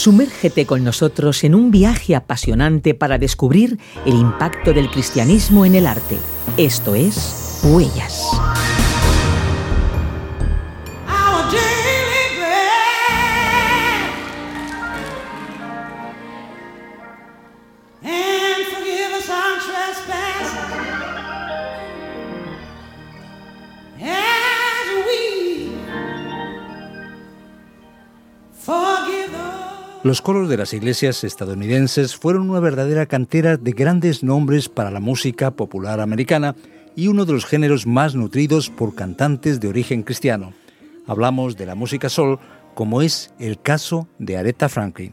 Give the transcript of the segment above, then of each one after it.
Sumérgete con nosotros en un viaje apasionante para descubrir el impacto del cristianismo en el arte. Esto es Huellas. Los coros de las iglesias estadounidenses fueron una verdadera cantera de grandes nombres para la música popular americana y uno de los géneros más nutridos por cantantes de origen cristiano. Hablamos de la música soul, como es el caso de Aretha Franklin.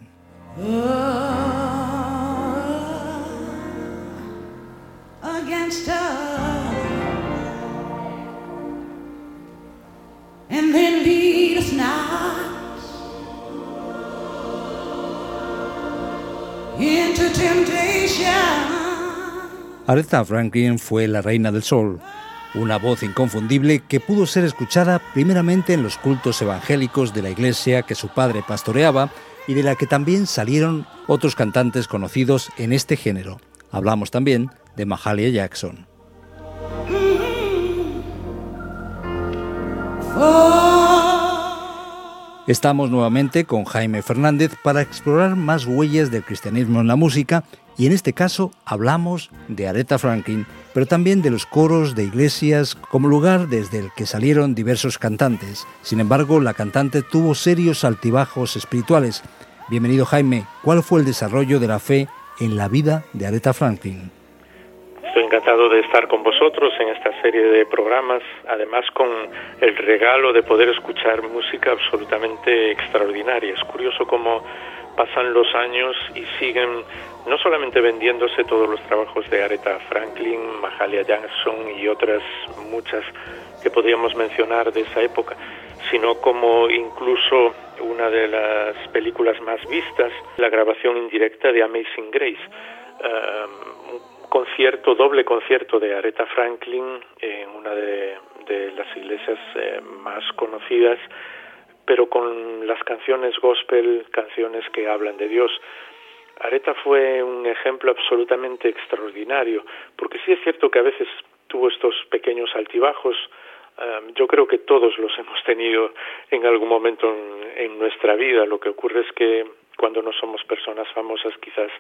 Aretha Franklin fue la reina del sol, una voz inconfundible que pudo ser escuchada primeramente en los cultos evangélicos de la iglesia que su padre pastoreaba y de la que también salieron otros cantantes conocidos en este género. Hablamos también de Mahalia Jackson. Estamos nuevamente con Jaime Fernández para explorar más huellas del cristianismo en la música y en este caso hablamos de Aretha Franklin, pero también de los coros de iglesias como lugar desde el que salieron diversos cantantes. Sin embargo, la cantante tuvo serios altibajos espirituales. Bienvenido Jaime, ¿cuál fue el desarrollo de la fe en la vida de Aretha Franklin? Estoy encantado de estar con vosotros en esta serie de programas, además con el regalo de poder escuchar música absolutamente extraordinaria. Es curioso cómo pasan los años y siguen no solamente vendiéndose todos los trabajos de Aretha Franklin, Mahalia Jackson y otras muchas que podríamos mencionar de esa época, sino como incluso una de las películas más vistas, la grabación indirecta de Amazing Grace. Um, concierto, doble concierto de Aretha Franklin en una de, las iglesias eh, más conocidas, pero con las canciones gospel, canciones que hablan de Dios. Aretha fue un ejemplo absolutamente extraordinario, porque sí es cierto que a veces tuvo estos pequeños altibajos, um, yo creo que todos los hemos tenido en algún momento en nuestra vida. Lo que ocurre es que cuando no somos personas famosas quizás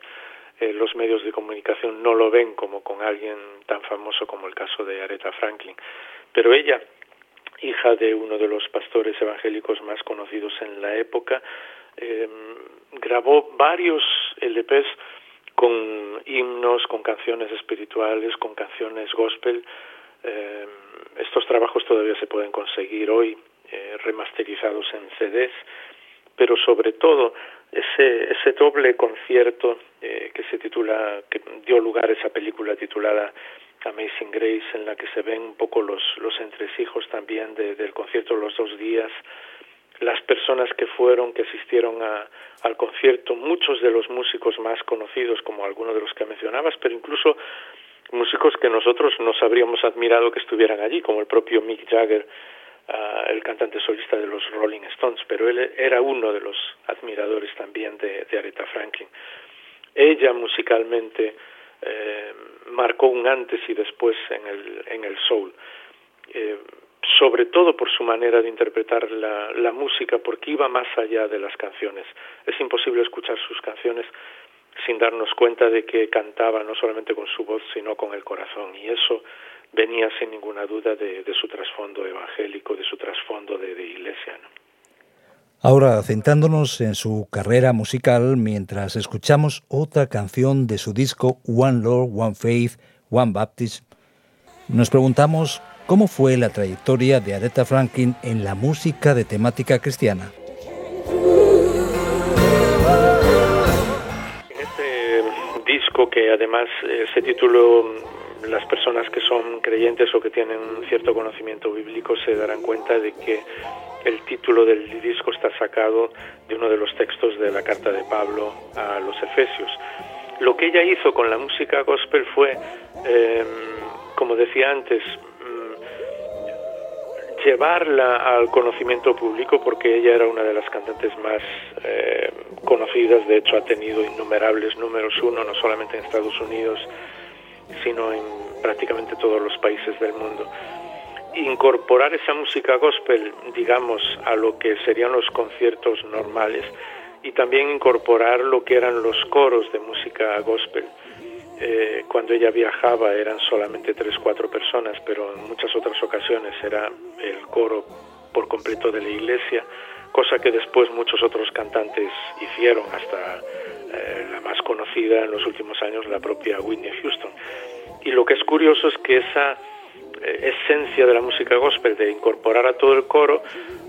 eh, los medios de comunicación no lo ven como con alguien tan famoso como el caso de Aretha Franklin. Pero ella, hija de uno de los pastores evangélicos más conocidos en la época, eh, grabó varios LPs con himnos, con canciones espirituales, con canciones gospel. Eh, estos trabajos todavía se pueden conseguir hoy eh, remasterizados en CDs, pero sobre todo ese, ese doble concierto eh, que se titula, que dio lugar a esa película titulada Amazing Grace, en la que se ven un poco los, los entresijos también del concierto los dos días, las personas que fueron, que asistieron a, al concierto, muchos de los músicos más conocidos, como algunos de los que mencionabas, pero incluso músicos que nosotros nos habríamos admirado que estuvieran allí, como el propio Mick Jagger, el cantante solista de los Rolling Stones, pero él era uno de los admiradores también de, de Aretha Franklin. Ella musicalmente eh, marcó un antes y después en el, en el soul, eh, sobre todo por su manera de interpretar la, la música, porque iba más allá de las canciones. Es imposible escuchar sus canciones sin darnos cuenta de que cantaba no solamente con su voz, sino con el corazón, y eso venía sin ninguna duda de, su trasfondo evangélico, de su trasfondo de, iglesia. Ahora, centrándonos en su carrera musical, mientras escuchamos otra canción de su disco One Lord, One Faith, One Baptist, nos preguntamos cómo fue la trayectoria de Aretha Franklin en la música de temática cristiana. En este disco, que además eh, se tituló las personas que son creyentes o que tienen un cierto conocimiento bíblico se darán cuenta de que el título del disco está sacado de uno de los textos de la carta de Pablo a los Efesios. Lo que ella hizo con la música gospel fue, em, como decía antes, mm, llevarla al conocimiento público porque ella era una de las cantantes más eh, conocidas, de hecho ha tenido innumerables números uno, no solamente en Estados Unidos, sino en prácticamente todos los países del mundo. Incorporar esa música gospel, digamos, a lo que serían los conciertos normales y también incorporar lo que eran los coros de música gospel. Eh, cuando ella viajaba eran solamente tres, cuatro personas, pero en muchas otras ocasiones era el coro por completo de la iglesia, cosa que después muchos otros cantantes hicieron, hasta eh, la más conocida en los últimos años, la propia Whitney Houston. Y lo que es curioso es que esa eh, esencia de la música gospel, de incorporar a todo el coro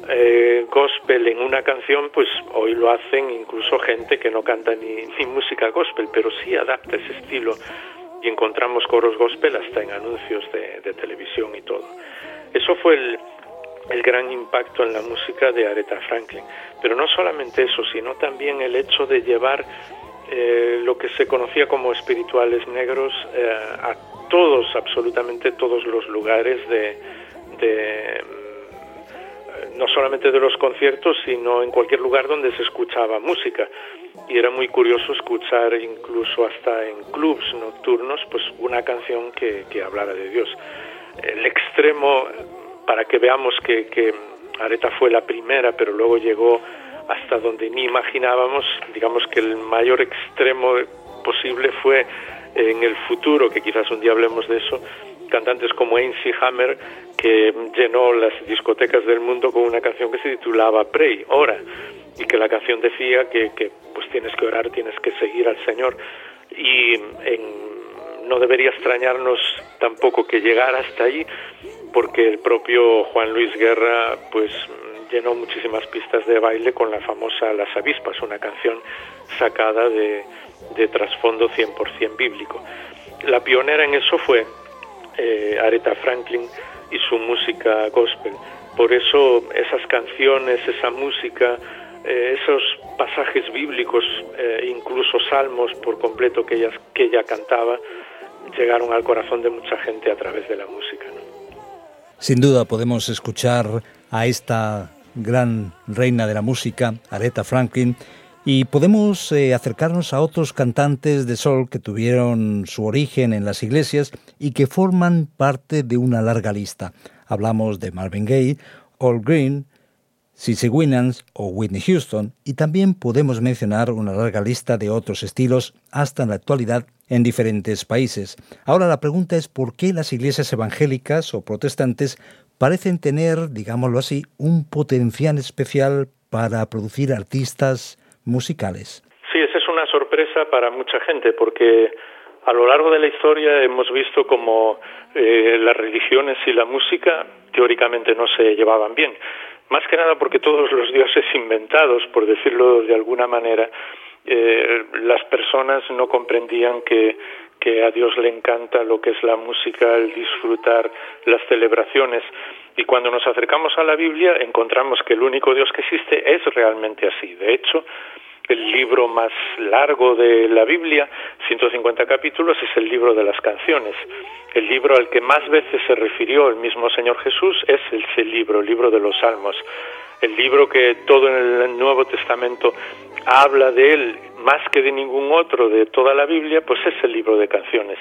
eh, gospel en una canción, pues hoy lo hacen incluso gente que no canta ni, ni música gospel, pero sí adapta ese estilo y encontramos coros gospel hasta en anuncios de, de televisión y todo. Eso fue el, el gran impacto en la música de Aretha Franklin. Pero no solamente eso, sino también el hecho de llevar eh, lo que se conocía como espirituales negros eh, a todos, absolutamente todos los lugares de, mm, no solamente de los conciertos, sino en cualquier lugar donde se escuchaba música. Y era muy curioso escuchar incluso hasta en clubs nocturnos, pues una canción que, que hablara de Dios. El extremo, para que veamos que, que Areta fue la primera, pero luego llegó hasta donde ni imaginábamos, digamos que el mayor extremo posible fue en el futuro, que quizás un día hablemos de eso, cantantes como Ainsley Hammer, que llenó las discotecas del mundo con una canción que se titulaba Pray, Ora, y que la canción decía que, pues tienes que orar, tienes que seguir al Señor. Y no debería extrañarnos tampoco que llegara hasta allí, porque el propio Juan Luis Guerra, pues llenó muchísimas pistas de baile con la famosa Las avispas, una canción sacada de, de trasfondo 100% bíblico. La pionera en eso fue eh, Aretha Franklin y su música gospel. Por eso esas canciones, esa música, eh, esos pasajes bíblicos, eh, incluso salmos por completo que ella, que ella cantaba, llegaron al corazón de mucha gente a través de la música. Sin duda podemos escuchar a esta gran reina de la música, Aretha Franklin, y podemos eh, acercarnos a otros cantantes de sol que tuvieron su origen en las iglesias y que forman parte de una larga lista. Hablamos de Marvin Gaye, All Green, Cissy Winans o Whitney Houston, y también podemos mencionar una larga lista de otros estilos hasta en la actualidad en diferentes países. Ahora la pregunta es por qué las iglesias evangélicas o protestantes parecen tener, digámoslo así, un potencial especial para producir artistas musicales. Sí, esa es una sorpresa para mucha gente porque a lo largo de la historia hemos visto como eh, las religiones y la música teóricamente no se llevaban bien. Más que nada porque todos los dioses inventados, por decirlo de alguna manera, eh, las personas no comprendían que que a Dios le encanta lo que es la música, el disfrutar las celebraciones. Y cuando nos acercamos a la Biblia encontramos que el único Dios que existe es realmente así. De hecho, el libro más largo de la Biblia, 150 capítulos, es el libro de las canciones. El libro al que más veces se refirió el mismo Señor Jesús es ese libro, el libro de los Salmos. El libro que todo en el Nuevo Testamento habla de él más que de ningún otro de toda la Biblia, pues es el libro de canciones.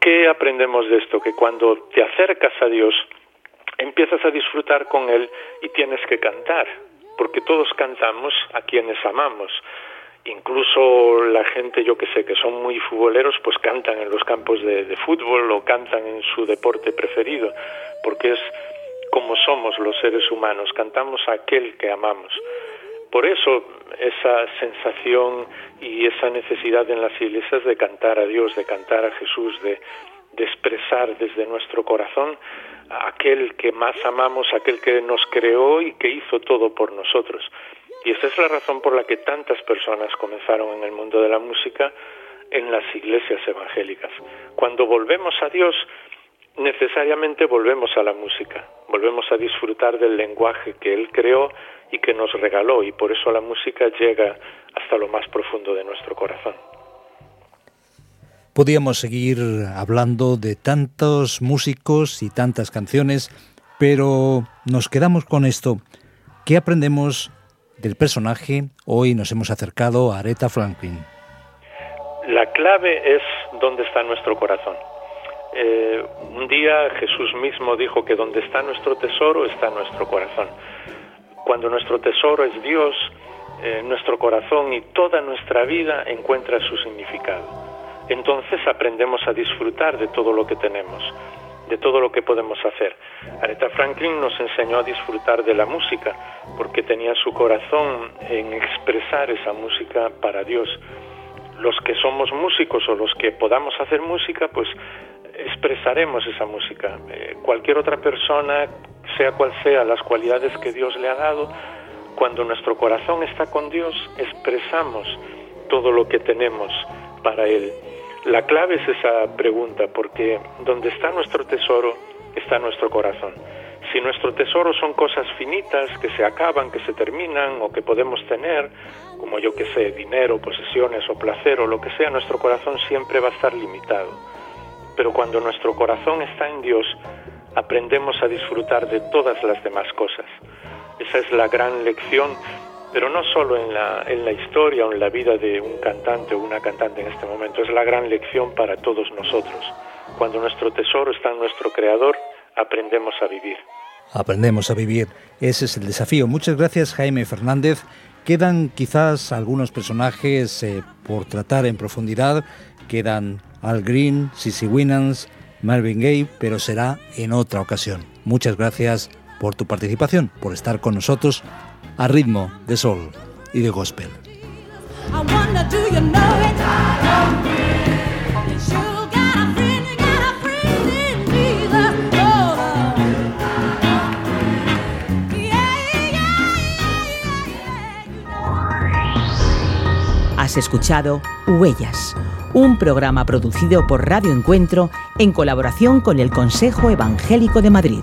¿Qué aprendemos de esto? Que cuando te acercas a Dios, empiezas a disfrutar con Él y tienes que cantar, porque todos cantamos a quienes amamos. Incluso la gente, yo que sé, que son muy futboleros, pues cantan en los campos de, de fútbol o cantan en su deporte preferido, porque es como somos los seres humanos, cantamos a aquel que amamos. Por eso esa sensación y esa necesidad en las iglesias de cantar a Dios, de cantar a Jesús, de, expresar desde nuestro corazón a aquel que más amamos, aquel que nos creó y que hizo todo por nosotros. Y esa es la razón por la que tantas personas comenzaron en el mundo de la música en las iglesias evangélicas. Cuando volvemos a Dios, necesariamente volvemos a la música, volvemos a disfrutar del lenguaje que Él creó y que nos regaló, y por eso la música llega hasta lo más profundo de nuestro corazón. Podríamos seguir hablando de tantos músicos y tantas canciones, pero nos quedamos con esto. ¿Qué aprendemos del personaje? Hoy nos hemos acercado a Aretha Franklin. La clave es dónde está nuestro corazón. Eh, un día Jesús mismo dijo que donde está nuestro tesoro está nuestro corazón. Cuando nuestro tesoro es Dios, eh, nuestro corazón y toda nuestra vida encuentra su significado entonces aprendemos a disfrutar de todo lo que tenemos, de todo lo que podemos hacer. Aretha Franklin nos enseñó a disfrutar de la música porque tenía su corazón en expresar esa música para Dios. Los que somos músicos o los que podamos hacer música, pues expresaremos esa música. Eh, cualquier otra persona, sea cual sea las cualidades que Dios le ha dado, cuando nuestro corazón está con Dios, expresamos todo lo que tenemos para Él. La clave es esa pregunta, porque donde está nuestro tesoro está nuestro corazón. Si nuestro tesoro son cosas finitas que se acaban, que se terminan o que podemos tener, como yo que sé, dinero, posesiones o placer o lo que sea, nuestro corazón siempre va a estar limitado. Pero cuando nuestro corazón está en Dios, aprendemos a disfrutar de todas las demás cosas. Esa es la gran lección pero no solo en la, en la historia o en la vida de un cantante o una cantante en este momento, es la gran lección para todos nosotros. Cuando nuestro tesoro está en nuestro Creador, aprendemos a vivir. Aprendemos a vivir, ese es el desafío. Muchas gracias Jaime Fernández. Quedan quizás algunos personajes eh, por tratar en profundidad, quedan Al Green, Sissy Winans, Marvin Gaye, pero será en otra ocasión. Muchas gracias por tu participación, por estar con nosotros a ritmo de sol y de gospel. Has escuchado Huellas, un programa producido por Radio Encuentro en colaboración con el Consejo Evangélico de Madrid.